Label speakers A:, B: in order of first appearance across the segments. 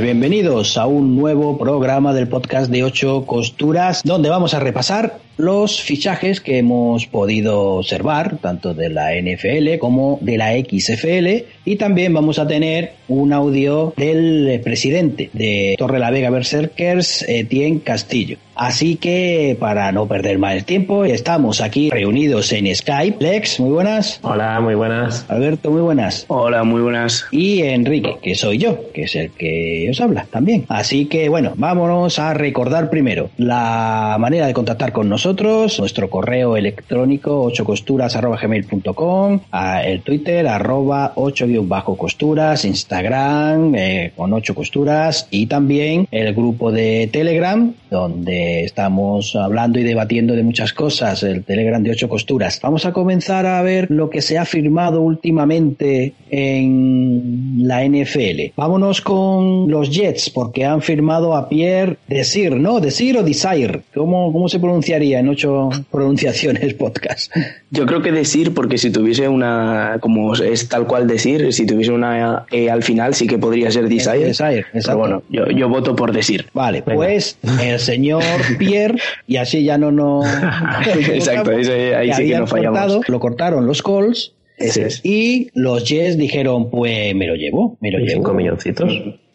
A: bienvenidos a un nuevo programa del podcast de 8 costuras, donde vamos a repasar los fichajes que hemos podido observar, tanto de la NFL como de la XFL, y también vamos a tener un audio del presidente de Torre la Vega Berserkers, Etienne Castillo. Así que, para no perder más tiempo, estamos aquí reunidos en Skype. Lex, muy buenas.
B: Hola, muy buenas.
A: Alberto, muy buenas.
C: Hola, muy buenas.
A: Y Enrique, que soy yo, que es el que os habla también. Así que, bueno, vámonos a recordar primero la manera de contactar con nosotros, nuestro correo electrónico 8costuras.gmail.com, el Twitter arroba 8-costuras, Instagram eh, con 8 costuras y también el grupo de Telegram donde estamos hablando y debatiendo de muchas cosas, el Telegram de ocho costuras. Vamos a comenzar a ver lo que se ha firmado últimamente en la NFL. Vámonos con los Jets, porque han firmado a Pierre Desir, ¿no? Desir o Desire. ¿Cómo, cómo se pronunciaría en ocho pronunciaciones podcast?
C: Yo creo que Desir, porque si tuviese una, como es tal cual Desir, si tuviese una E al final, sí que podría ser Desire.
A: Desire,
C: Pero bueno, yo, yo voto por Desir.
A: Vale, pues el señor Pierre y así ya no nos...
C: Exacto, ahí sí que no fallamos.
A: cortado, lo cortaron los Colts
C: Ese es.
A: y los Jets dijeron, pues me lo llevo, me lo llevo.
B: cinco milloncitos.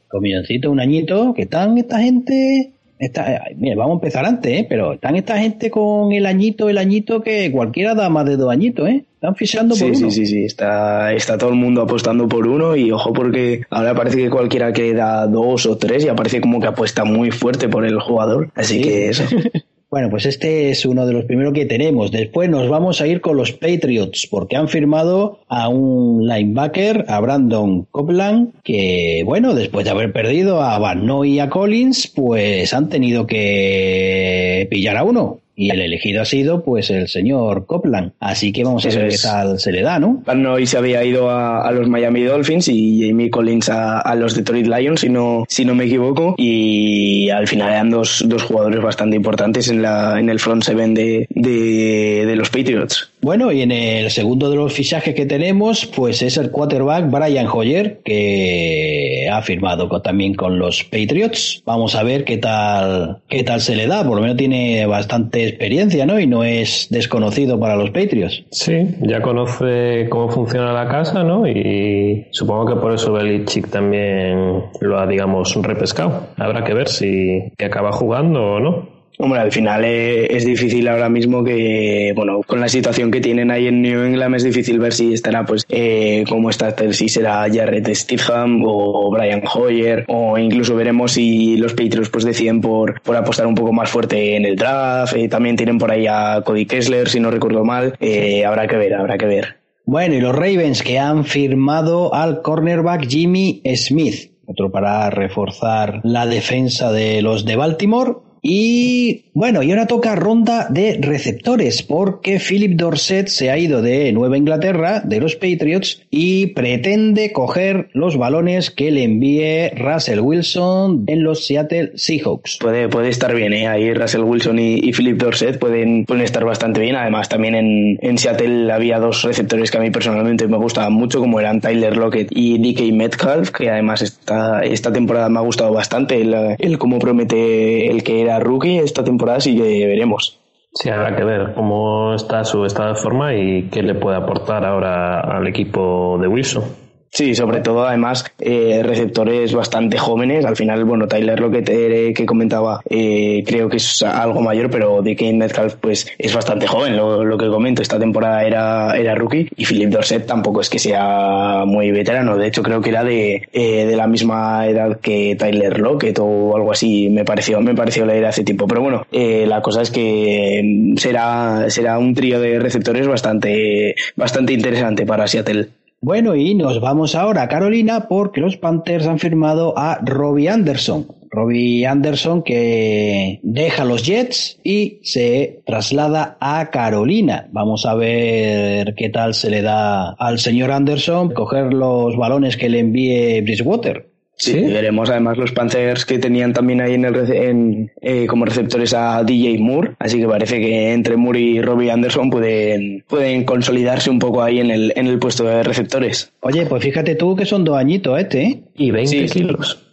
A: Con milloncito, un añito, que están esta gente... Está, eh, mira, vamos a empezar antes, ¿eh? pero están esta gente con el añito, el añito que cualquiera da más de dos añitos, ¿eh? Están fichando por
C: Sí,
A: uno.
C: sí, sí, sí, está, está todo el mundo apostando por uno y ojo porque ahora parece que cualquiera que da dos o tres ya parece como que apuesta muy fuerte por el jugador. Así
A: Sí.
C: que eso.
A: Bueno, pues este es uno de los primeros que tenemos. Después nos vamos a ir con los Patriots, porque han firmado a un linebacker, a Brandon Copeland, que, bueno, después de haber perdido a Van Noy y a Collins, pues han tenido que pillar a uno. Y el elegido ha sido, pues, el señor Copeland. Así que vamos a ver
C: es.
A: qué tal se le da, ¿no?
C: Van Noy se había ido a, a los Miami Dolphins y Jamie Collins a, a los Detroit Lions, si no, si no me equivoco. Y al final eran dos, dos jugadores bastante importantes en, la, en el front seven de, de, de los Patriots.
A: Bueno, y en el segundo de los fichajes que tenemos, pues es el quarterback Brian Hoyer, que ha firmado con- también con los Patriots. Vamos a ver qué tal, qué tal se le da. Por lo menos tiene bastante experiencia, ¿no? Y no es desconocido para los Patriots.
B: Sí, ya conoce cómo funciona la casa, ¿no? Y supongo que por eso Belichick también lo ha, digamos, repescado. Habrá que ver si acaba jugando o no.
C: Hombre, al final eh, es difícil ahora mismo que, bueno, con la situación que tienen ahí en New England es difícil ver si estará, pues, eh, como está, si será Jarrett Stidham o Brian Hoyer, o incluso veremos si los Patriots pues deciden por, por apostar un poco más fuerte en el draft. Eh, también tienen por ahí a Cody Kessler, si no recuerdo mal. Eh, habrá que ver, habrá que ver.
A: Bueno, y los Ravens que han firmado al cornerback Jimmy Smith, otro para reforzar la defensa de los de Baltimore. Y bueno, y ahora toca ronda de receptores, porque Philip Dorset se ha ido de Nueva Inglaterra, de los Patriots, y pretende coger los balones que le envíe Russell Wilson en los Seattle Seahawks.
C: Puede, puede estar bien, ¿eh? Ahí Russell Wilson y, Philip Dorset pueden, pueden estar bastante bien. Además, también en, en Seattle había dos receptores que a mí personalmente me gustaban mucho, como eran Tyler Lockett y DK Metcalf, que además esta, esta temporada me ha gustado bastante el, el cómo promete el que era rookie esta temporada, así que veremos.
B: Sí, habrá que ver cómo está su estado de forma y qué le puede aportar ahora al equipo de Wilson.
C: Sí, sobre todo además eh, receptores bastante jóvenes. Al final, bueno, Tyler lo que, que comentaba eh, creo que es algo mayor, pero DK Metcalf pues es bastante joven, lo, que comento. Esta temporada era, era rookie y Philip Dorset tampoco es que sea muy veterano. De hecho, creo que era de, eh, de la misma edad que Tyler Lockett o algo así, me pareció, me pareció leer hace tiempo. Pero bueno, la cosa es que será, será un trío de receptores bastante, bastante interesante para Seattle.
A: Bueno, y nos vamos ahora a Carolina porque los Panthers han firmado a Robbie Anderson. Robbie Anderson que deja los Jets y se traslada a Carolina. Vamos a ver qué tal se le da al señor Anderson coger los balones que le envíe Bridgewater.
C: Sí, veremos además los Panthers que tenían también ahí en el eh, como receptores a DJ Moore, así que parece que entre Moore y Robbie Anderson pueden, pueden consolidarse un poco ahí en el, en el puesto de receptores.
A: Oye, pues fíjate tú que son dos añitos este, ¿eh?
B: Y 20 kilos.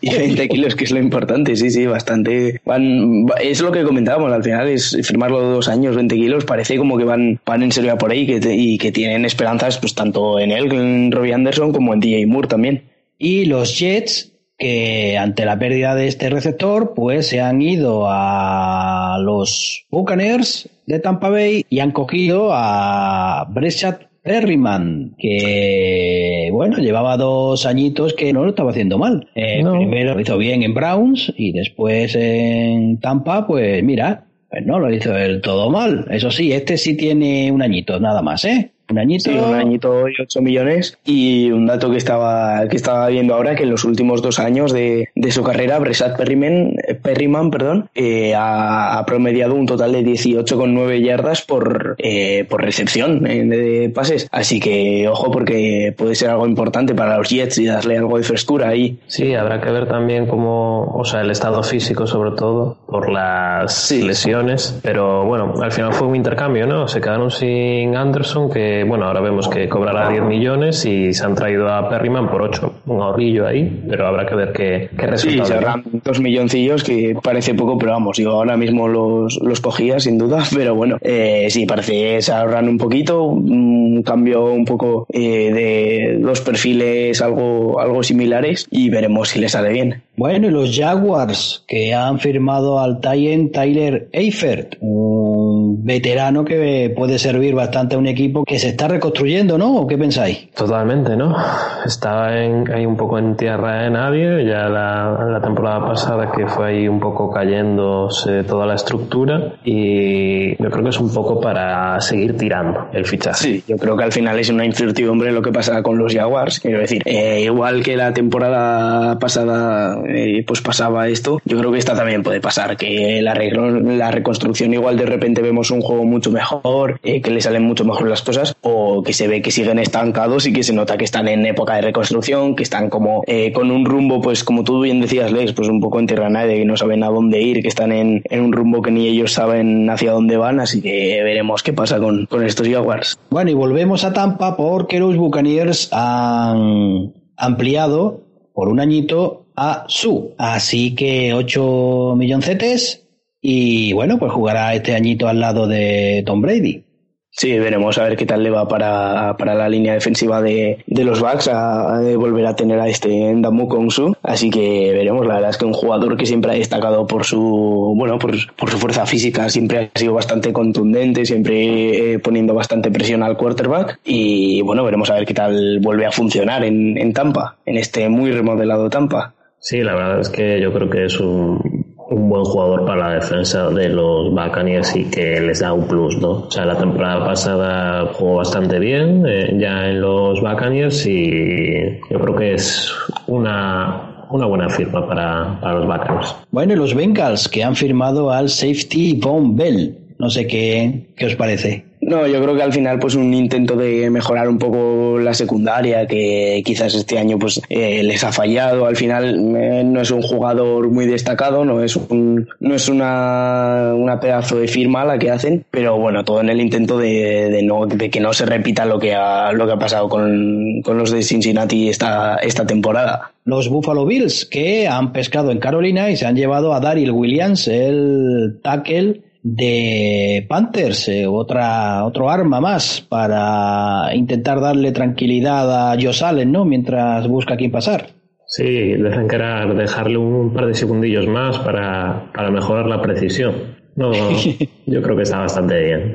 C: Y 20 kilos, que es lo importante, sí, sí, bastante. Van, es lo que comentábamos, al final es firmarlo dos años, 20 kilos, parece como que van, van en serio a por ahí que y que tienen esperanzas pues tanto en él, en Robbie Anderson, como en DJ Moore también.
A: Y los Jets, que ante la pérdida de este receptor, pues se han ido a los Buccaneers de Tampa Bay y han cogido a Brechat Perryman, que bueno, llevaba dos añitos que no lo estaba haciendo mal. Eh, primero lo hizo bien en Browns y después en Tampa, pues mira, pues no lo hizo del todo mal. Eso sí, este sí tiene un añito, nada más, ¿eh?
C: Un añito. Sí, un añito y 8 millones. Y un dato que estaba, que estaba viendo ahora, que en los últimos dos años de, de su carrera, Bresat Perryman, Perryman perdón, eh, ha, promediado un total de 18,9 yardas por, eh, por recepción eh, de pases. Así que ojo porque puede ser algo importante para los Jets y darle algo de frescura ahí.
B: Sí, habrá que ver también cómo, o sea, el estado físico sobre todo, por las lesiones. Pero bueno, al final fue un intercambio, ¿no? Se quedaron sin Anderson que bueno, ahora vemos que cobrará 10 millones y se han traído a Perryman por 8. Un ahorrillo ahí, pero habrá que ver qué, qué resultado.
C: Sí, se ahorran dos milloncillos que parece poco, pero vamos, yo ahora mismo los, los cogía sin duda, pero bueno, eh, sí, parece se ahorran un poquito, un cambio un poco eh, de los perfiles algo, algo similares y veremos si les sale bien.
A: Bueno, y los Jaguars que han firmado al Tyen Tyler Eifert, un veterano que puede servir bastante a un equipo que se está reconstruyendo, ¿no? ¿O qué pensáis?
B: Totalmente, ¿no? Estaba en, ahí un poco en tierra de nadie, ya la, la temporada pasada que fue ahí un poco cayéndose toda la estructura y yo creo que es un poco para seguir tirando el fichaje.
C: Sí, yo creo que al final es una incertidumbre lo que pasa con los Jaguars, quiero decir, eh, igual que la temporada pasada eh, pues pasaba esto, yo creo que esta también puede pasar, que la, la reconstrucción igual de repente vemos un juego mucho mejor, eh, que le salen mucho mejor las cosas, o que se ve que siguen estancados y que se nota que están en época de reconstrucción, que están como eh, con un rumbo, pues como tú bien decías, Lex, pues un poco en nadie, que no saben a dónde ir, que están en, un rumbo que ni ellos saben hacia dónde van, así que veremos qué pasa con, con estos Jaguars.
A: Bueno, y volvemos a Tampa porque los Buccaneers han ampliado por un añito a Su. Así que 8 milloncetes y bueno, pues jugará este añito al lado de Tom Brady.
C: Sí, veremos a ver qué tal le va para, para la línea defensiva de, de los Bucks a, volver a tener a este Endamu Su. Así que veremos, la verdad es que un jugador que siempre ha destacado por su, bueno, por, por su fuerza física, siempre ha sido bastante contundente, siempre eh, poniendo bastante presión al quarterback. Y bueno, veremos a ver qué tal vuelve a funcionar en, en Tampa, en este muy remodelado Tampa.
B: Sí, la verdad es que yo creo que es un, un buen jugador para la defensa de los Buccaneers y que les da un plus, ¿no? O sea, la temporada pasada jugó bastante bien eh, ya en los Buccaneers y yo creo que es una, una buena firma para, para los Buccaneers.
A: Bueno, y los Bengals que han firmado al safety Von Bell. No sé qué, qué os parece.
C: No, yo creo que al final pues un intento de mejorar un poco la secundaria que quizás este año pues eh, les ha fallado. Al final eh, no es un jugador muy destacado, no es un, no es una, una pedazo de firma la que hacen, pero bueno, todo en el intento de, de no de que no se repita lo que ha lo que ha pasado con, con los de Cincinnati esta esta temporada.
A: Los Buffalo Bills que han pescado en Carolina y se han llevado a Daryl Williams, el tackle de Panthers, eh, otra, otro arma más para intentar darle tranquilidad a Josh Allen, ¿no? Mientras busca a quién pasar.
B: Sí, que era dejarle un par de segundillos más para, para mejorar la precisión. No, yo creo que está bastante bien.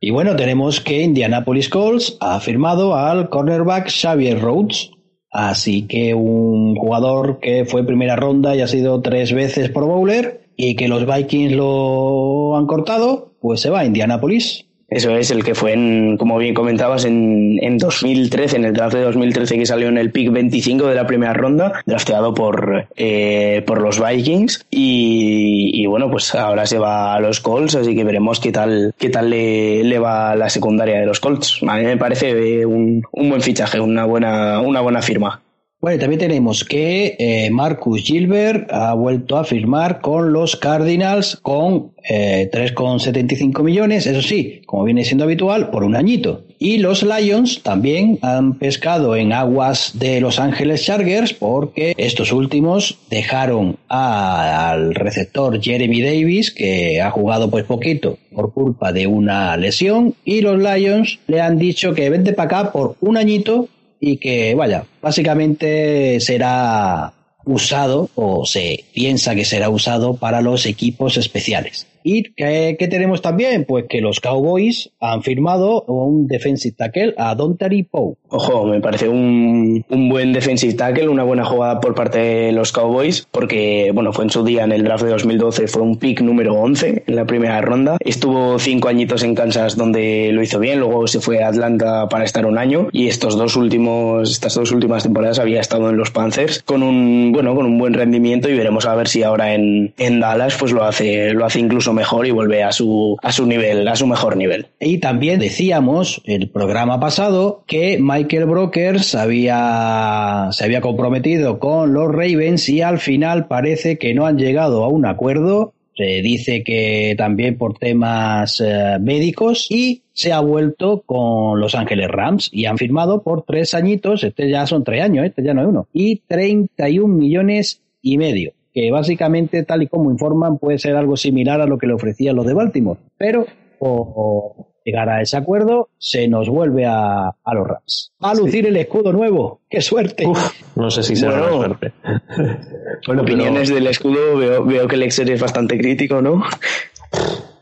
A: Y bueno, tenemos que Indianapolis Colts ha firmado al cornerback Xavier Rhodes. Así que un jugador que fue primera ronda y ha sido tres veces por bowler y que los Vikings lo han cortado, pues se va a Indianapolis.
C: Eso es el que fue, en, como bien comentabas, en, en 2013, en el draft de 2013 que salió en el pick 25 de la primera ronda, drafteado por, eh, por los Vikings. Y, y, bueno, pues ahora se va a los Colts, así que veremos qué tal, qué tal le, le va la secundaria de los Colts. A mí me parece un, un buen fichaje, una buena, una buena firma.
A: Bueno, también tenemos que eh, Marcus Gilbert ha vuelto a firmar con los Cardinals con eh, 3,75 millones, eso sí, como viene siendo habitual, por un añito. Y los Lions también han pescado en aguas de Los Ángeles Chargers porque estos últimos dejaron al receptor Jeremy Davis, que ha jugado pues poquito por culpa de una lesión, y los Lions le han dicho que vente para acá por un añito y que, vaya, básicamente será usado o se piensa que será usado para los equipos especiales. ¿Y qué, tenemos también? Pues que los Cowboys han firmado un defensive tackle a Dontari Poe.
C: Ojo, me parece un, un, buen defensive tackle, una buena jugada por parte de los Cowboys, porque, bueno, fue en su día en el draft de 2012, fue un pick número 11 en la primera ronda. Estuvo cinco añitos en Kansas donde lo hizo bien, luego se fue a Atlanta para estar un año y estos dos últimos, estas dos últimas temporadas había estado en los Panthers con un, bueno, con un buen rendimiento y veremos a ver si ahora en, en Dallas pues lo hace, lo hace incluso mejor y vuelve a su, a su nivel, a su mejor nivel.
A: Y también decíamos el programa pasado que Michael Brokers había, se había comprometido con los Ravens y al final parece que no han llegado a un acuerdo. Se dice que también por temas eh, médicos y se ha vuelto con Los Ángeles Rams y han firmado por tres añitos, este ya son tres años, este ya no es uno, y 31 millones y medio que básicamente, tal y como informan, puede ser algo similar a lo que le ofrecían los de Baltimore. Pero, o, o llegar a ese acuerdo, se nos vuelve a, a los Rams. A lucir sí. el escudo nuevo. ¡Qué suerte!
B: Uf, no sé si será bueno, suerte.
C: bueno, opiniones pero... del escudo, veo, veo que el Excel es bastante crítico, ¿no?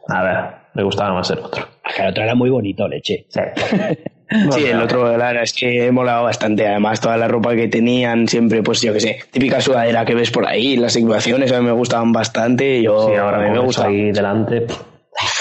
B: A ver, me gustaba más el otro.
A: El otro era muy bonito, leche.
B: Sí.
C: Sí, el otro, la verdad es que he molado bastante. Además, toda la ropa que tenían, siempre, pues yo que sé, típica sudadera que ves por ahí, las equipaciones a mí me gustaban bastante. Yo,
B: sí, ahora
C: a
B: mí me gusta ahí delante.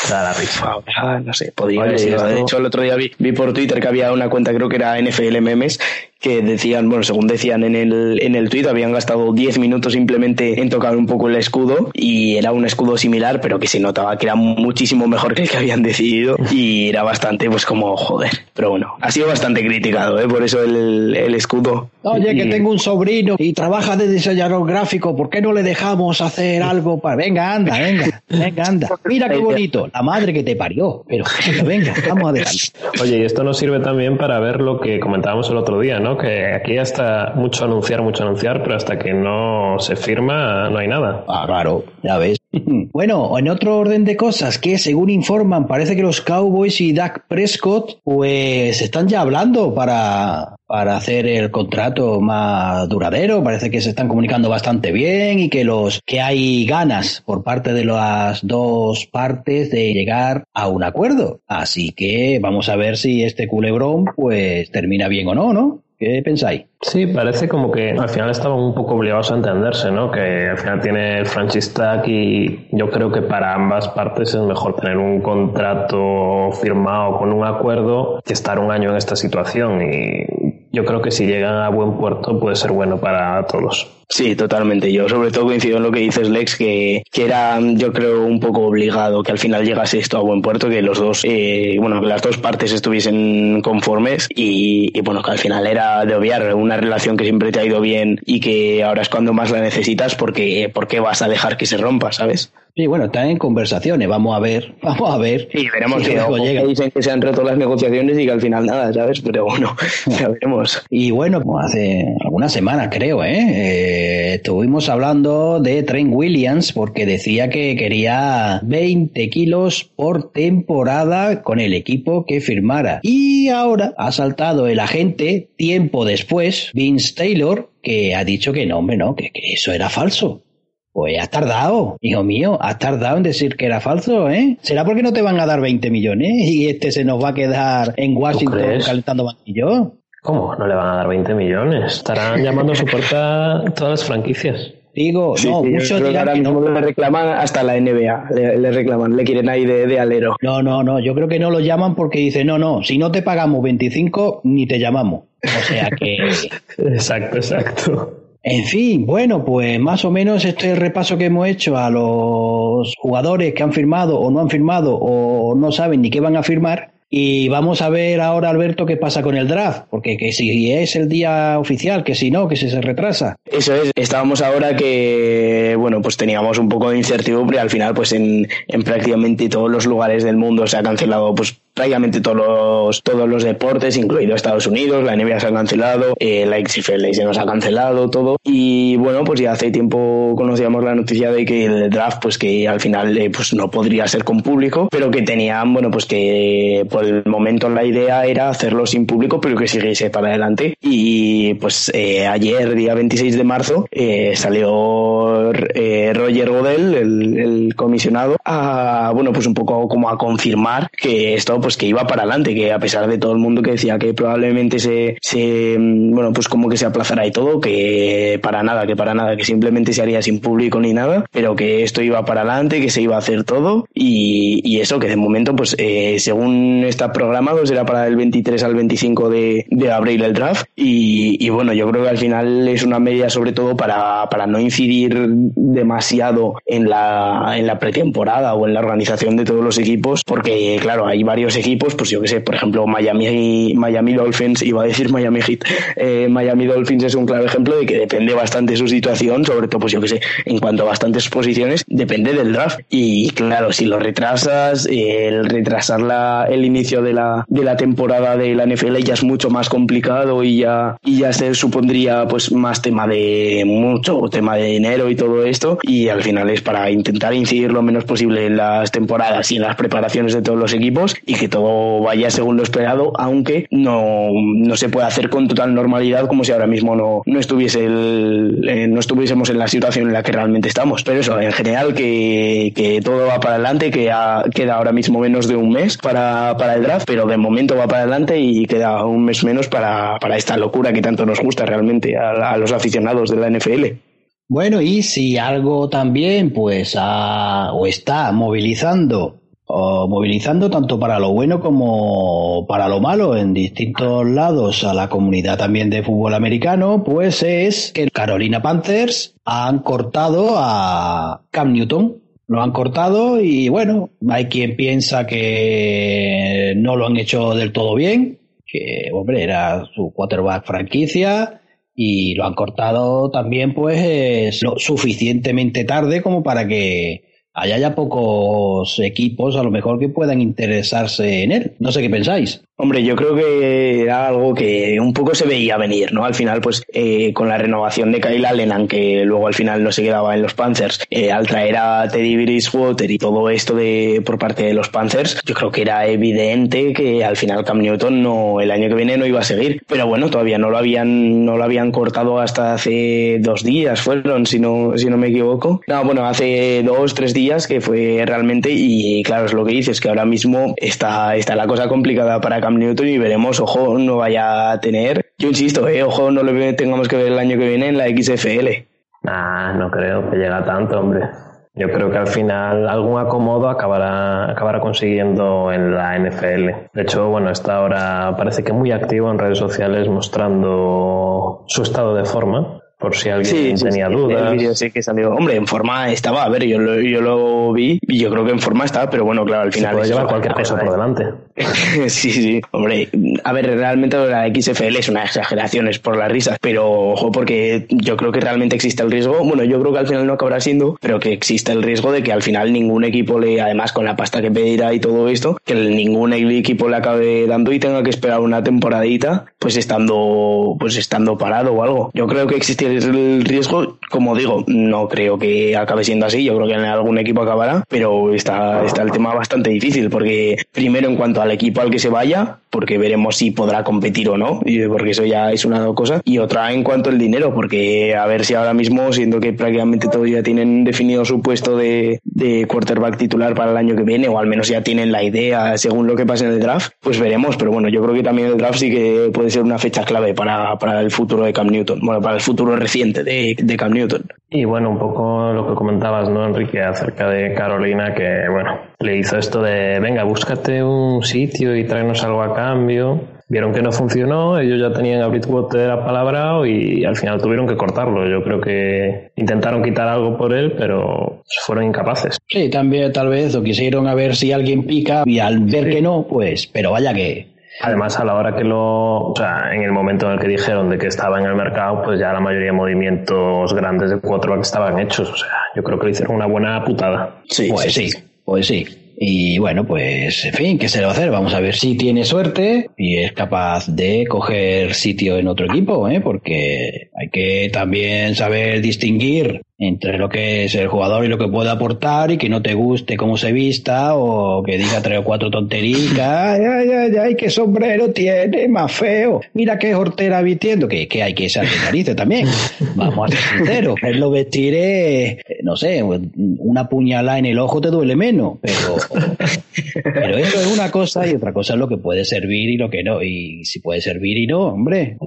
B: Da la rifa.
C: Ahora, no sé, podría haber sido. De hecho, el otro día vi, vi, por Twitter que había una cuenta, creo que era NFL Memes, que decían, bueno, según decían en el, en el tweet, habían gastado 10 minutos simplemente en tocar un poco el escudo y era un escudo similar, pero que se notaba que era muchísimo mejor que el que habían decidido y era bastante, pues como, joder. Pero bueno, ha sido bastante criticado, ¿eh? Por eso el, el escudo.
A: Oye, y... que tengo un sobrino y trabaja de diseñador gráfico, ¿por qué no le dejamos hacer algo para... Venga, anda, venga, venga, anda. Mira qué bonito, la madre que te parió, pero venga, vamos adelante.
B: Oye, y esto nos sirve también para ver lo que comentábamos el otro día, ¿no? Que aquí hasta mucho anunciar, mucho anunciar, pero hasta que no se firma no hay nada.
A: Ah, claro, ya ves. Bueno, en otro orden de cosas, que según informan, parece que los Cowboys y Dak Prescott, pues están ya hablando para, para hacer el contrato más duradero. Parece que se están comunicando bastante bien y que los que hay ganas por parte de las dos partes de llegar a un acuerdo. Así que vamos a ver si este culebrón pues termina bien o no, ¿no? ¿Qué pensáis?
B: Sí, parece como que al final estaban un poco obligados a entenderse, ¿no? Que al final tiene el franchise tag yo creo que para ambas partes es mejor tener un contrato firmado con un acuerdo que estar un año en esta situación y yo creo que si llegan a buen puerto puede ser bueno para todos.
C: Sí, totalmente. Yo sobre todo coincido en lo que dices, Lex, que, que era, yo creo, un poco obligado que al final llegase esto a buen puerto, que los dos, eh, bueno, que las dos partes estuviesen conformes y, y, bueno, que al final era de obviar una relación que siempre te ha ido bien y que ahora es cuando más la necesitas porque, porque vas a dejar que se rompa, ¿sabes?
A: Sí, bueno, están en conversaciones, vamos a ver, vamos a ver.
C: Sí, veremos si luego llega. dicen que se han roto las negociaciones y que al final nada, ¿sabes? Pero bueno, ya veremos.
A: Y bueno, como hace algunas semanas creo, ¿eh? eh estuvimos hablando de Trent Williams porque decía que quería 20 kilos por temporada con el equipo que firmara. Y ahora ha saltado el agente tiempo después, Vince Taylor, que ha dicho que no, hombre, no, que, que eso era falso. Pues has tardado, hijo mío, has tardado en decir que era falso, ¿eh? ¿Será porque no te van a dar 20 millones y este se nos va a quedar en Washington calentando banquillo?
B: ¿Cómo? No le van a dar 20 millones. Estarán llamando a su puerta todas las franquicias.
A: Digo, no, muchos dirán
C: que no. le reclaman hasta la NBA, le, reclaman, le quieren ahí de, alero.
A: No, no, no, yo creo que no lo llaman porque dicen, no, no, si no te pagamos 25, ni te llamamos. O sea que...
B: exacto, exacto.
A: En fin, bueno, pues más o menos este es el repaso que hemos hecho a los jugadores que han firmado o no han firmado o no saben ni qué van a firmar. Y vamos a ver ahora, Alberto, qué pasa con el draft, porque que si es el día oficial, que si no, que si se retrasa.
C: Eso es, estábamos ahora que, bueno, pues teníamos un poco de incertidumbre, al final pues en, en prácticamente todos los lugares del mundo se ha cancelado pues prácticamente todos los, todos los deportes, incluido Estados Unidos, la NBA se ha cancelado, eh, la XFL se nos ha cancelado todo. Y bueno, pues ya hace tiempo conocíamos la noticia de que el draft, pues que al final eh, pues no podría ser con público, pero que tenían, bueno, pues que por el momento la idea era hacerlo sin público, pero que siguiese para adelante. Y pues eh, ayer, día 26 de marzo, eh, salió eh, Roger Godel, el, el comisionado, a, bueno, pues un poco como a confirmar que esto pues que iba para adelante, que a pesar de todo el mundo que decía que probablemente se, se bueno, pues como que se aplazará y todo, que para nada, que para nada, que simplemente se haría sin público ni nada, pero que esto iba para adelante, que se iba a hacer todo y, y eso, que de momento, pues eh, según está programado, será para el 23 al 25 de, de abril el draft y, y, bueno, yo creo que al final es una medida sobre todo para, para no incidir demasiado en la, en la pretemporada o en la organización de todos los equipos, porque claro, hay varios equipos, pues yo que sé, por ejemplo, Miami, Miami Dolphins, iba a decir Miami Heat, eh, Miami Dolphins es un claro ejemplo de que depende bastante su situación, sobre todo, pues yo que sé, en cuanto a bastantes posiciones, depende del draft. Y claro, si lo retrasas, el retrasar la, el inicio de la, de la temporada de la NFL ya es mucho más complicado y ya, y ya se supondría pues más tema de mucho, tema de dinero y todo esto. Y al final es para intentar incidir lo menos posible en las temporadas y en las preparaciones de todos los equipos y que todo vaya según lo esperado, aunque no, no se puede hacer con total normalidad como si ahora mismo no, no estuviese eh, no estuviésemos en la situación en la que realmente estamos. Pero eso, en general, que, que todo va para adelante, que queda ahora mismo menos de un mes para, para el draft, pero de momento va para adelante y queda un mes menos para, para esta locura que tanto nos gusta realmente a, a los aficionados de la NFL.
A: Bueno, y si algo también, pues, ha, o está movilizando o movilizando tanto para lo bueno como para lo malo en distintos lados a la comunidad también de fútbol americano, pues es que Carolina Panthers han cortado a Cam Newton. Lo han cortado y bueno, hay quien piensa que no lo han hecho del todo bien, que hombre, era su quarterback franquicia y lo han cortado también pues lo suficientemente tarde como para que allá haya pocos equipos a lo mejor que puedan interesarse en él. No sé qué pensáis.
C: Hombre, yo creo que era algo que un poco se veía venir, ¿no? Al final, pues eh, con la renovación de Kyle Allen, aunque luego al final no se quedaba en los Panthers, eh, al traer a Teddy Bridgewater y todo esto de por parte de los Panthers, yo creo que era evidente que al final Cam Newton no el año que viene no iba a seguir. Pero bueno, todavía no lo habían no lo habían cortado hasta hace dos días, fueron, si no si no me equivoco. No, bueno, hace dos tres días que fue realmente y claro es lo que dices que ahora mismo está está la cosa complicada para Cam Newton y veremos, ojo, no vaya a tener. Yo insisto, eh, ojo, no lo tengamos que ver el año que viene en la XFL.
B: Nah, no creo que llegue a tanto, hombre. Yo creo que al final algún acomodo acabará, acabará consiguiendo en la NFL. De hecho, bueno, está ahora parece que muy activo en redes sociales mostrando su estado de forma por si alguien tenía dudas.
C: El vídeo sí que salió. Hombre, en forma estaba, a ver, yo lo, yo lo vi y yo creo que en forma estaba, pero bueno, claro, al final.
B: Se puede llevar cualquier cosa por delante.
C: sí, sí, hombre, a ver, realmente la XFL es una exageración, es por las risas, pero ojo, porque yo creo que realmente existe el riesgo. Bueno, yo creo que al final no acabará siendo, pero que existe el riesgo de que al final ningún equipo le, además con la pasta que pedirá y todo esto, que ningún equipo le acabe dando y tenga que esperar una temporadita, pues estando, pues estando parado o algo. Yo creo que existe es el riesgo. Como digo, no creo que acabe siendo así. Yo creo que en algún equipo acabará, pero está, está el tema bastante difícil porque primero en cuanto al equipo al que se vaya, porque veremos si podrá competir o no, porque eso ya es una cosa. Y otra en cuanto al dinero, porque a ver si ahora mismo, siendo que prácticamente todos ya tienen definido su puesto de, de quarterback titular para el año que viene, o al menos ya tienen la idea según lo que pase en el draft, pues veremos. Pero bueno, yo creo que también el draft sí que puede ser una fecha clave para, para el futuro de Cam Newton, bueno, para el futuro reciente de, de Cam Newton.
B: Y bueno, un poco lo que comentabas, ¿no, Enrique, acerca de Carolina, que bueno, le hizo esto de, venga, búscate un sitio y tráenos algo a cambio. Vieron que no funcionó, ellos ya tenían a Bridgewater apalabrado y al final tuvieron que cortarlo. Yo creo que intentaron quitar algo por él, pero fueron incapaces.
A: Sí, también tal vez o quisieron a ver si alguien pica y al ver que no, pues, pero vaya que
B: Además, a la hora que lo, o sea, en el momento en el que dijeron de que estaba en el mercado, pues ya la mayoría de movimientos grandes de que estaban hechos. O sea, yo creo que le hicieron una buena putada.
A: Sí, pues sí, pues sí. Y bueno, pues en fin, ¿qué se le va a hacer? Vamos a ver si tiene suerte y es capaz de coger sitio en otro equipo, ¿eh? porque hay que también saber distinguir entre lo que es el jugador y lo que puede aportar y que no te guste cómo se vista o que diga tres o cuatro tonterías. Ay, ay, ay, ay, qué sombrero tiene, más feo. Mira qué hortera vistiendo, que, que hay que ser narices también. Vamos a ser sinceros. Él lo vestiré, no sé, una puñalada en el ojo te duele menos, pero, pero eso es una cosa y otra cosa es lo que puede servir y lo que no. Y si puede servir y no, hombre,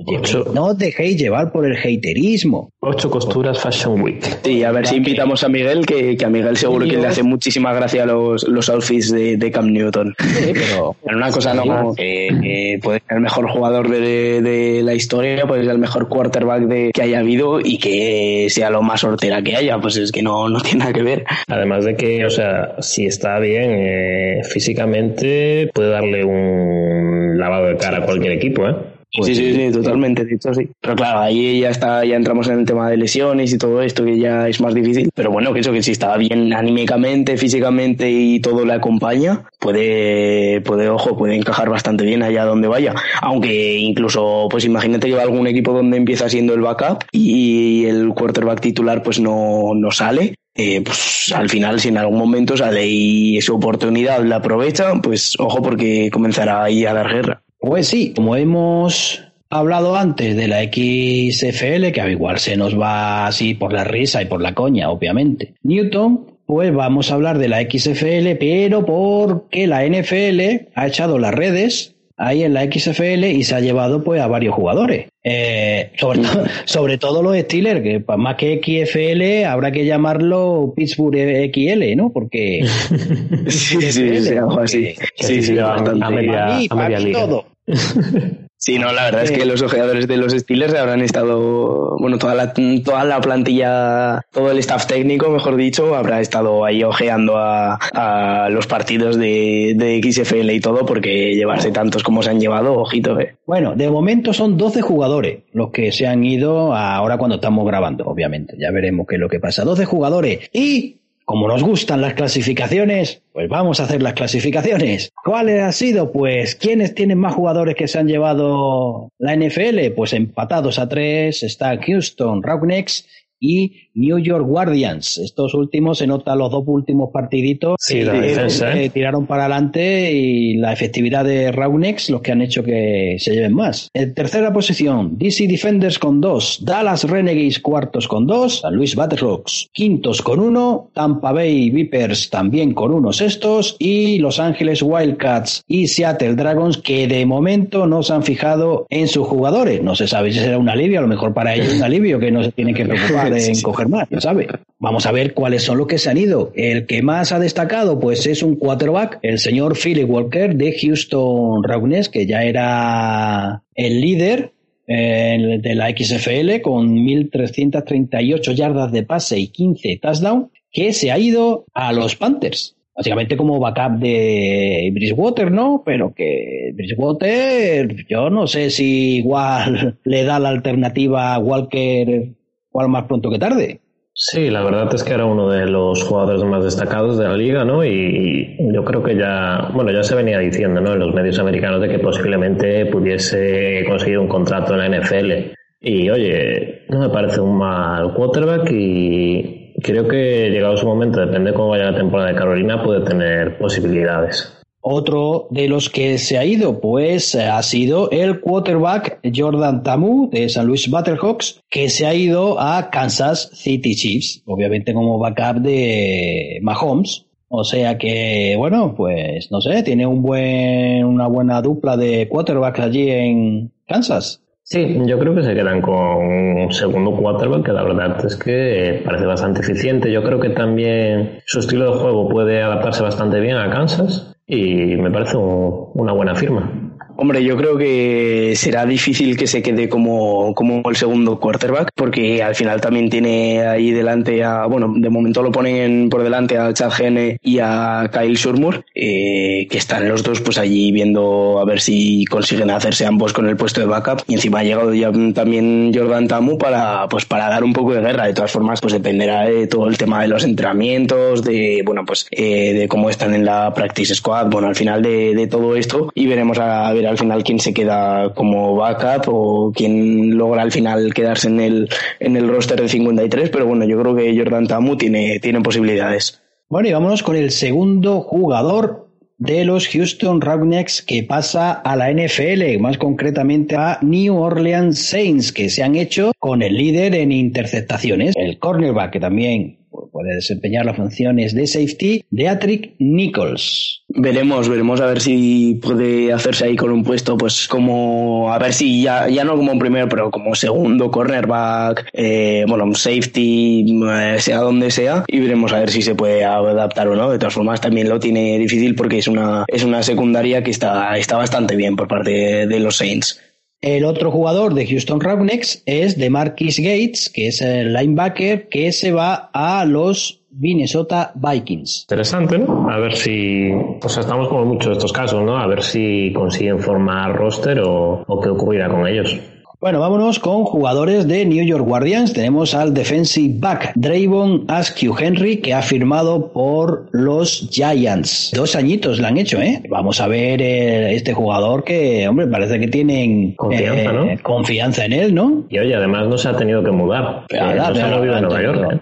A: no os dejéis llevar por el haterismo.
B: Ocho costuras Fashion Week.
C: Sí, a ver si invitamos a Miguel, que, a Miguel seguro que le hace muchísima gracia los, los outfits de, Cam Newton. Sí, pero, una cosa no, que, puede ser el mejor jugador de, la historia, puede ser el mejor quarterback de, que haya habido y que sea lo más hortera que haya, pues es que no, no tiene nada que ver.
B: Además de que, o sea, si está bien eh, físicamente, puede darle un lavado de cara a cualquier equipo, ¿eh?
C: Sí, sí, sí, totalmente, dicho sí. Pero claro, ahí ya está, ya entramos en el tema de lesiones y todo esto, que ya es más difícil. Pero bueno, que eso que si está bien anímicamente, físicamente y todo le acompaña, puede, puede, ojo, puede encajar bastante bien allá donde vaya. Aunque incluso, pues imagínate que va algún equipo donde empieza siendo el backup y el quarterback titular pues no, no sale. Eh, pues al final, si en algún momento sale y su oportunidad la aprovecha, pues ojo porque comenzará ahí a dar guerra.
A: Pues sí, como hemos hablado antes de la XFL, que igual se nos va así por la risa y por la coña, obviamente. Newton, pues vamos a hablar de la XFL, pero porque la NFL ha echado las redes ahí en la XFL y se ha llevado pues a varios jugadores. Eh, sobre, todo, sobre todo los Steelers, que más que XFL habrá que llamarlo Pittsburgh XL, ¿no? Porque...
C: sí, sí, sí. Sí, sí, bastante. A media, a media todo. Sí, no, la verdad es que los ojeadores de los Steelers habrán estado, bueno, toda la, toda la plantilla, todo el staff técnico, mejor dicho, habrá estado ahí ojeando a, los partidos de, de, XFL y todo, porque llevarse tantos como se han llevado, ojito, eh.
A: Bueno, de momento son 12 jugadores los que se han ido ahora cuando estamos grabando, obviamente. Ya veremos qué es lo que pasa. 12 jugadores. Y como nos gustan las clasificaciones, pues vamos a hacer las clasificaciones. ¿Cuáles han sido? Pues, ¿quiénes tienen más jugadores que se han llevado la NFL? Pues empatados a tres está Houston Roughnecks y New York Guardians. Estos últimos se nota los dos últimos partiditos
B: sí, ¿eh?
A: tiraron para adelante y la efectividad de Raunex los que han hecho que se lleven más. En tercera posición, DC Defenders con dos, Dallas Renegades cuartos con dos, San Luis Battlehawks quintos con uno, Tampa Bay Vipers también con uno sextos y Los Ángeles Wildcats y Seattle Dragons que de momento no se han fijado en sus jugadores. No se sabe si será un alivio, a lo mejor para ellos un alivio que no se tienen que preocupar en coger más, ya sabe. Vamos a ver cuáles son los que se han ido. El que más ha destacado, pues es un quarterback, el señor Philip Walker de Houston Roughnecks, que ya era el líder eh, de la XFL con 1.338 yardas de pase y 15 touchdowns, que se ha ido a los Panthers básicamente como backup de Bridgewater, ¿no? Pero que Bridgewater, yo no sé si igual le da la alternativa a Walker más pronto que tarde.
B: Sí, la verdad es que era uno de los jugadores más destacados de la liga, ¿no? Y yo creo que ya, bueno, ya se venía diciendo, ¿no? En los medios americanos de que posiblemente pudiese conseguir un contrato en la NFL. Y oye, no me parece un mal quarterback y creo que llegado su momento, depende de cómo vaya la temporada de Carolina, puede tener posibilidades.
A: Otro de los que se ha ido, pues ha sido el quarterback Jordan Tamu de San Luis Battlehawks, que se ha ido a Kansas City Chiefs, obviamente como backup de Mahomes. O sea que, bueno, pues no sé, tiene un buen, una buena dupla de quarterbacks allí en Kansas.
B: Sí, yo creo que se quedan con un segundo quarterback que la verdad es que parece bastante eficiente. Yo creo que también su estilo de juego puede adaptarse bastante bien a Kansas y me parece una buena firma.
C: Hombre, yo creo que será difícil que se quede como, como el segundo quarterback, porque al final también tiene ahí delante a, bueno, de momento lo ponen por delante a Chad Gene y a Kyle Shurmur, eh, que están los dos pues allí viendo a ver si consiguen hacerse ambos con el puesto de backup. Y encima ha llegado ya también Jordan Tamu para, pues para dar un poco de guerra. De todas formas, pues dependerá de todo el tema de los entrenamientos, de, bueno, pues eh, de cómo están en la practice squad, bueno, al final de, de todo esto y veremos a ver al final quién se queda como backup o quién logra al final quedarse en el, en el roster de 53, pero bueno, yo creo que Jordan Tamu tiene, tiene posibilidades.
A: Bueno, y vámonos con el segundo jugador de los Houston Roughnecks que pasa a la NFL, más concretamente a New Orleans Saints, que se han hecho con el líder en interceptaciones, el cornerback, que también puede desempeñar las funciones de safety, Deatrick Nichols.
C: Veremos, veremos a ver si puede hacerse ahí con un puesto, pues como, a ver si ya, ya no como un primero, pero como segundo cornerback, eh, bueno, safety, eh, sea donde sea, y veremos a ver si se puede adaptar o no. De todas formas, también lo tiene difícil porque es una, es una secundaria que está, está bastante bien por parte de los Saints.
A: El otro jugador de Houston Roughnecks es de Marquis Gates, que es el linebacker que se va a los Minnesota Vikings.
B: Interesante, ¿no? A ver si. O sea, estamos como muchos de estos casos, ¿no? A ver si consiguen formar roster o, o qué ocurrirá con ellos.
A: Bueno, vámonos con jugadores de New York Guardians. Tenemos al defensive back Draymond Askew Henry, que ha firmado por los Giants. Dos añitos le han hecho, ¿eh? Vamos a ver eh, este jugador que, hombre, parece que tienen
B: confianza, ¿no?
A: Eh, confianza en él, ¿no?
B: Y oye, además no se ha tenido que mudar. no se ha movido a Nueva York.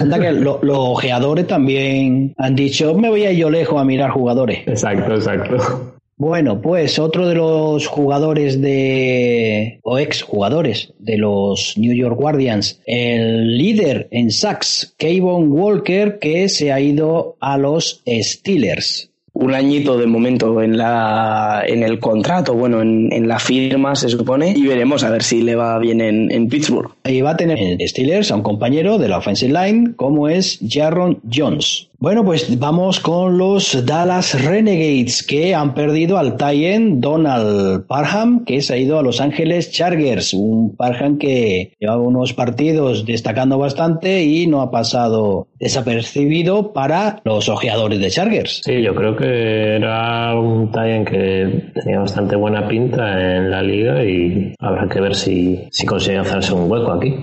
A: Anda que los ojeadores también han dicho, me voy a ir yo lejos a mirar jugadores.
B: Exacto, exacto.
A: Bueno, pues otro de los jugadores de, o ex jugadores de los New York Guardians, el líder en sacks, Kayvon Walker, que se ha ido a los Steelers
C: un añito de momento en la en el contrato, bueno, en, en, la firma se supone, y veremos a ver si le va bien en, en Pittsburgh.
A: Y va a tener en Steelers a un compañero de la offensive line como es Jaron Jones. Bueno, pues vamos con los Dallas Renegades que han perdido al Tyen Donald Parham que se ha ido a Los Ángeles Chargers, un Parham que llevaba unos partidos destacando bastante y no ha pasado desapercibido para los ojeadores de Chargers.
B: Sí, yo creo que era un Tyen que tenía bastante buena pinta en la liga y habrá que ver si, si consigue hacerse un hueco aquí.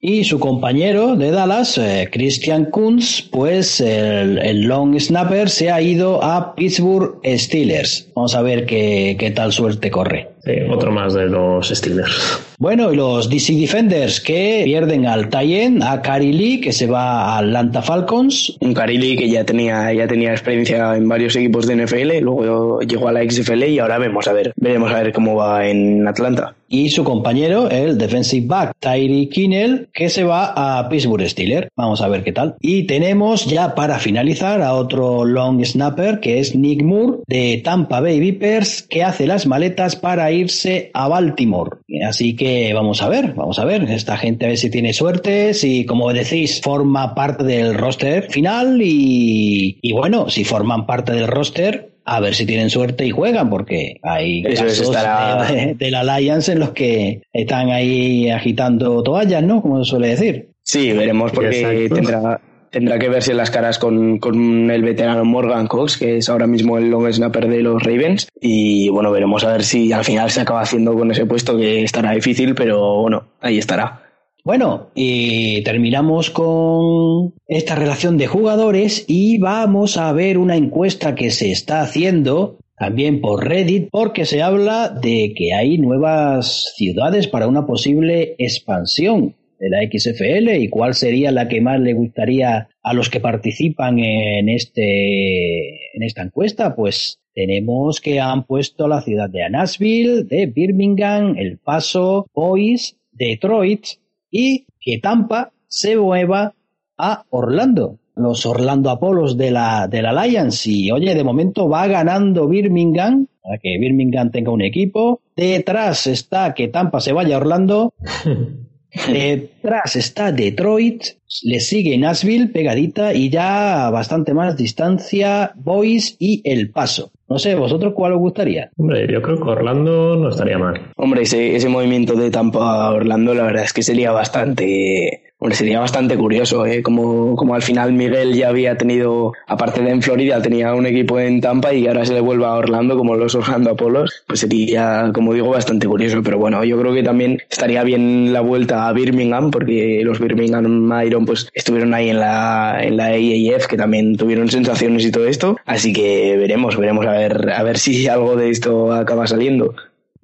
A: Y su compañero de Dallas, eh, Christian Kunz, pues el, el, long snapper se ha ido a Pittsburgh Steelers. Vamos a ver qué, qué tal suerte corre.
B: Otro más de los Steelers.
A: Bueno, y los DC Defenders que pierden al Tayen, a Cary Lee, que se va a Atlanta Falcons.
C: Un Cary Lee que ya tenía, ya tenía experiencia en varios equipos de NFL, luego llegó a la XFL y ahora vemos a ver, veremos a ver cómo va en Atlanta.
A: Y su compañero, el defensive back Tyree Kinnell, que se va a Pittsburgh Steelers. Vamos a ver qué tal. Y tenemos ya para finalizar a otro long snapper, que es Nick Moore, de Tampa Bay Vipers, que hace las maletas para irse a Baltimore. Así que vamos a ver, vamos a ver. Esta gente a ver si tiene suerte, si como decís forma parte del roster final y, y bueno, si forman parte del roster, a ver si tienen suerte y juegan, porque hay
C: Eso
A: casos
C: estará...
A: de, de, la Alliance en los que están ahí agitando toallas, ¿no? Como se suele decir.
C: Sí, veremos porque tendrá, tendrá que verse las caras con, con, el veterano Morgan Cox, que es ahora mismo el long snapper de los Ravens. Y bueno, veremos a ver si al final se acaba haciendo con ese puesto, que estará difícil, pero bueno, ahí estará.
A: Bueno, terminamos con esta relación de jugadores y vamos a ver una encuesta que se está haciendo también por Reddit, porque se habla de que hay nuevas ciudades para una posible expansión de la XFL y cuál sería la que más le gustaría a los que participan en este en esta encuesta, pues tenemos que han puesto la ciudad de Nashville, de Birmingham, El Paso, Boise, Detroit y que Tampa se mueva a Orlando. Los Orlando Apolos de la, de la Alliance. Y oye, de momento va ganando Birmingham, para que Birmingham tenga un equipo. Detrás está que Tampa se vaya a Orlando. Detrás está Detroit, le sigue Nashville pegadita y ya bastante más distancia Boys y El Paso. No sé, ¿vosotros cuál os gustaría?
B: Hombre, yo creo que Orlando no estaría mal.
C: Hombre, ese, ese movimiento de Tampa a Orlando la verdad es que sería bastante Hombre, sería bastante curioso, ¿eh? Como, como al final Miguel ya había tenido, aparte de en Florida, tenía un equipo en Tampa y ahora se le vuelve a Orlando como los Orlando Apolos, pues sería, como digo, bastante curioso. Pero bueno, yo creo que también estaría bien la vuelta a Birmingham, porque los Birmingham Iron pues estuvieron ahí en la, en la AAF, que también tuvieron sensaciones y todo esto. Así que veremos, veremos a ver, a ver si algo de esto acaba saliendo.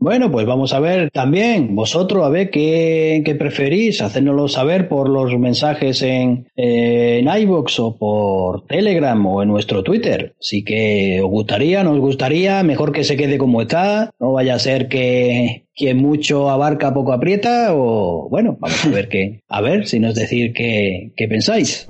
A: Bueno, pues vamos a ver también vosotros, a ver qué, qué preferís, hacérnoslo saber por los mensajes en, en iVoox o por Telegram o en nuestro Twitter. Así que os gustaría, nos gustaría, mejor que se quede como está, no vaya a ser que quien mucho abarca poco aprieta o bueno, vamos a ver qué, a ver si nos decir qué, qué pensáis.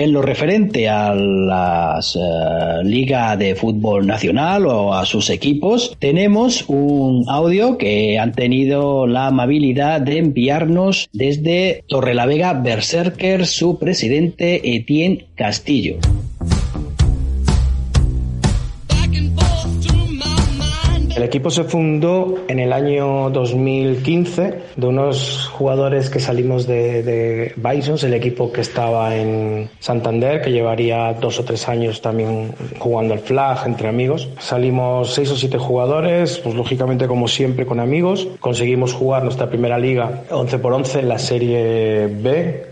A: En lo referente a la uh, Liga de Fútbol Nacional o a sus equipos, tenemos un audio que han tenido la amabilidad de enviarnos desde Torrelavega Berserker su presidente Etienne Castillo.
D: El equipo se fundó en el año 2015 de unos jugadores que salimos de, de Bisons, el equipo que estaba en Santander, que llevaría dos o tres años también jugando al flag entre amigos. Salimos seis o siete jugadores, pues lógicamente como siempre con amigos. Conseguimos jugar nuestra primera liga 11 por 11 en la serie B,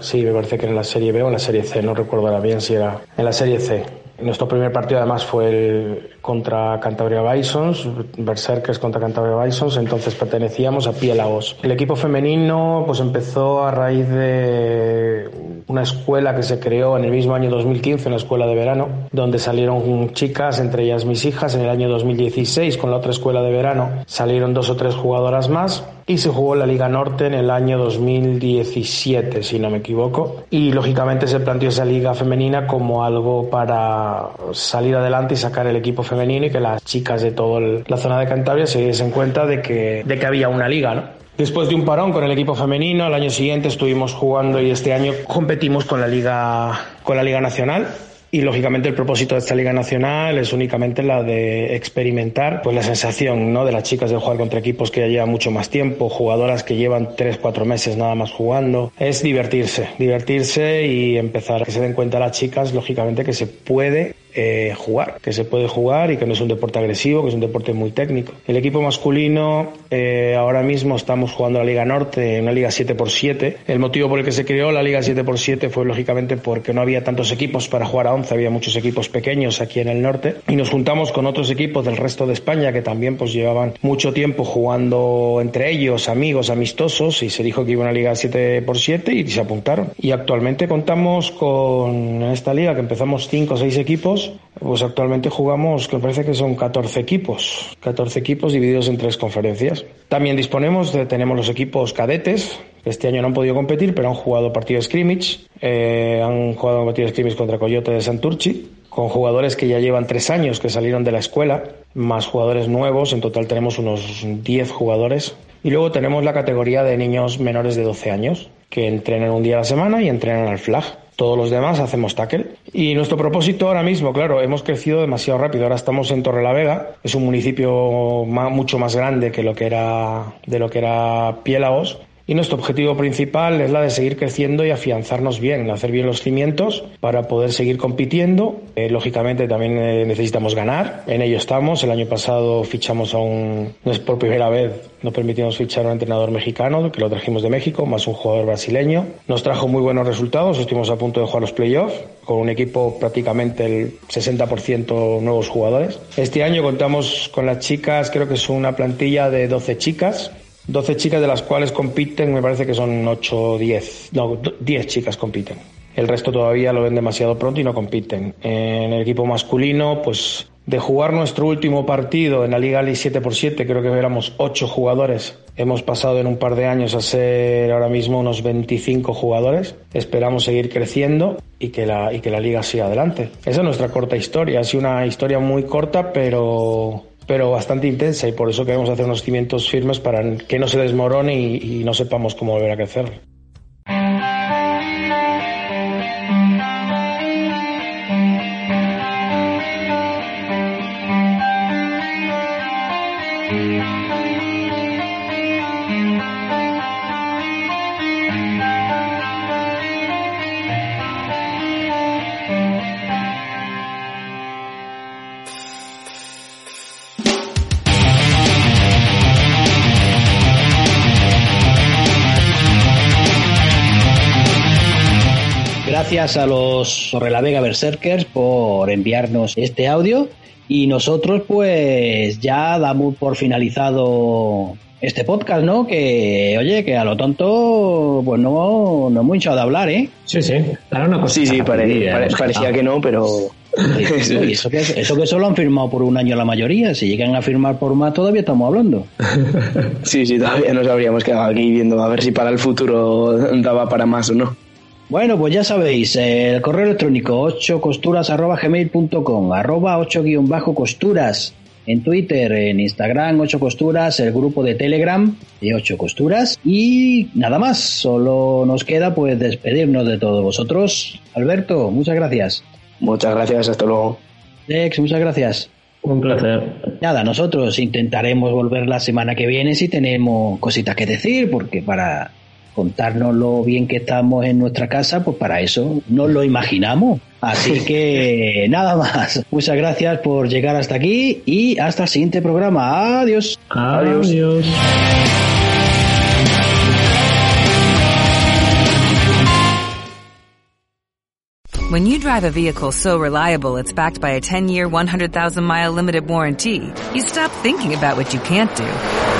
D: sí, me parece que en la Serie B o en la Serie C, no recuerdo ahora bien si era en la Serie C. Nuestro primer partido además fue contra Cantabria Bisons, Berserkers contra Cantabria Bisons, entonces pertenecíamos a Piélagos. El equipo femenino pues empezó a raíz de una escuela que se creó en el mismo año 2015, una escuela de verano, donde salieron chicas, entre ellas mis hijas, en el año 2016 con la otra escuela de verano salieron dos o tres jugadoras más y se jugó la Liga Norte en el año 2017, si no me equivoco. Y lógicamente se planteó esa liga femenina como algo para salir adelante y sacar el equipo femenino y que las chicas de toda la zona de Cantabria se diesen cuenta de que, de que había una liga, ¿no? Después de un parón con el equipo femenino, al año siguiente estuvimos jugando y este año competimos con la Liga, con la Liga Nacional y lógicamente el propósito de esta Liga Nacional es únicamente la de experimentar pues la sensación ¿no? de las chicas de jugar contra equipos que ya llevan mucho más tiempo, jugadoras que llevan 3-4 meses nada más jugando. Es divertirse, divertirse y empezar a que se den cuenta las chicas, lógicamente, que se puede eh, jugar, que se puede jugar y que no es un deporte agresivo, que es un deporte muy técnico. El equipo masculino, eh, ahora mismo estamos jugando la Liga Norte, una Liga 7x7. El motivo por el que se creó la Liga 7x7 fue lógicamente porque no había tantos equipos para jugar a 11, había muchos equipos pequeños aquí en el norte y nos juntamos con otros equipos del resto de España que también pues llevaban mucho tiempo jugando entre ellos, amigos, amistosos y se dijo que iba una Liga 7x7 y se apuntaron. Y actualmente contamos con esta liga que empezamos 5 o 6 equipos pues actualmente jugamos, que parece que son 14 equipos, 14 equipos divididos en tres conferencias. También disponemos tenemos los equipos cadetes, que este año no han podido competir, pero han jugado partidos scrimmage, eh, han jugado partidos scrimmage contra Coyote de Santurchi, con jugadores que ya llevan tres años que salieron de la escuela, más jugadores nuevos, en total tenemos unos 10 jugadores. Y luego tenemos la categoría de niños menores de 12 años, que entrenan un día a la semana y entrenan al flag. Todos los demás hacemos tackle. Y nuestro propósito ahora mismo, claro, hemos crecido demasiado rápido. Ahora estamos en Torrelavega, es un municipio mucho más grande que lo que era de lo que era Piélagos y nuestro objetivo principal es la de seguir creciendo y afianzarnos bien, hacer bien los cimientos para poder seguir compitiendo. Eh, lógicamente también eh, necesitamos ganar, en ello estamos. El año pasado fichamos a un, no es por primera vez, no permitimos fichar a un entrenador mexicano, que lo trajimos de México, más un jugador brasileño. Nos trajo muy buenos resultados, estuvimos a punto de jugar los playoffs con un equipo prácticamente el 60% nuevos jugadores. Este año contamos con las chicas, creo que es una plantilla de 12 chicas, 12 chicas de las cuales compiten, me parece que son 8 o 10, no, 10 chicas compiten. El resto todavía lo ven demasiado pronto y no compiten. En el equipo masculino, pues de jugar nuestro último partido en la Liga Ali 7x7, creo que éramos 8 jugadores. Hemos pasado en un par de años a ser ahora mismo unos 25 jugadores. Esperamos seguir creciendo y que la, y que la liga siga adelante. Esa es nuestra corta historia. Ha sido una historia muy corta, pero, pero bastante intensa y por eso queremos hacer unos cimientos firmes para que no se desmorone y, y no sepamos cómo volver a crecer. Gracias a los Torrelavega Berserkers por enviarnos este audio y nosotros pues ya damos por finalizado este podcast, ¿no? Que, oye, que a lo tonto, pues no, no hemos hinchado de hablar, ¿eh?
B: Sí, sí. una
C: sí, sí, parecía que no, pero...
A: eso, que, eso que solo han firmado por un año la mayoría. Si llegan a firmar por más, todavía estamos hablando.
C: Sí, sí, todavía nos habríamos quedado aquí viendo a ver si para el futuro daba para más o no.
A: Bueno, pues ya sabéis, el correo electrónico 8costuras arroba gmail.com, arroba 8 guion bajo costuras, en Twitter, en Instagram 8 costuras, el grupo de Telegram de 8 costuras y nada más, solo nos queda pues despedirnos de todos vosotros. Alberto, muchas gracias.
C: Muchas gracias, hasta luego.
A: Lex, muchas gracias.
B: Un placer.
A: Nada, nosotros intentaremos volver la semana que viene si tenemos cositas que decir, porque para contarnos lo bien que estamos en nuestra casa, pues para eso nos lo imaginamos. Así que nada más. Muchas gracias por llegar hasta aquí y hasta el siguiente programa. Adiós.
B: Adiós.
E: When you drive a vehicle so reliable it's backed by a 10-year, 100,000-mile limited warranty, you stop thinking about what you can't do